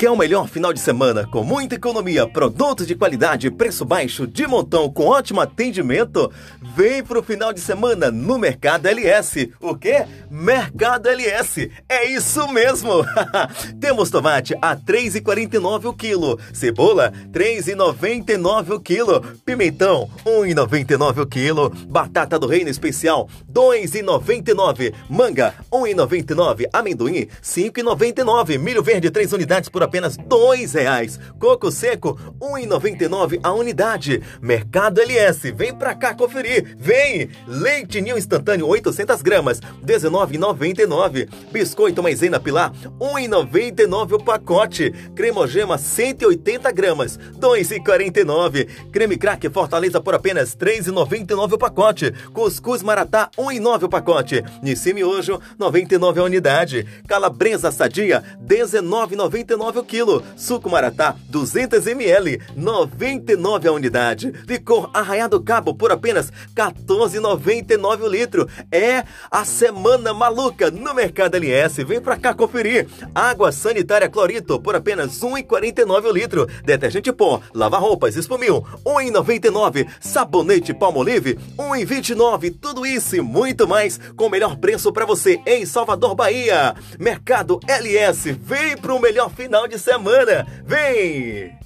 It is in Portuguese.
Quer o melhor final de semana com muita economia, produtos de qualidade, preço baixo, de montão, com ótimo atendimento? Vem pro final de semana no Mercado LS. O quê? Mercado LS. É isso mesmo. Temos tomate a 3,49 o quilo, cebola 3,99 o quilo, pimentão 1,99 o quilo, batata do reino especial 2,99, manga 1,99, amendoim 5,99, milho verde 3 unidades por dois reais. Coco seco, 1,99 a unidade. Mercado LS, vem pra cá conferir. Vem! Leite ninho instantâneo, 800 gramas, 19,99. Biscoito maisena pilar, 1,99 o pacote. Cremogema, 180 gramas, 2,49. Creme crack Fortaleza por apenas 3,99 o pacote. Cuscuz maratá, 1,9 o pacote. Nissi miojo, 99 a unidade. Calabresa sadia, 19,99 o quilo. Suco Maratá, 200 ml, 99 a unidade. Licor Arraiado Cabo por apenas 14,99 o litro. É a semana maluca no Mercado LS. Vem pra cá conferir. Água sanitária Clorito por apenas 1,49 o litro. Detergente pó, lava roupas, espumil, 1,99. Sabonete Palmolive, 1,29. Tudo isso e muito mais com o melhor preço para você em Salvador, Bahia. Mercado LS. Vem pro melhor final de semana. Vem!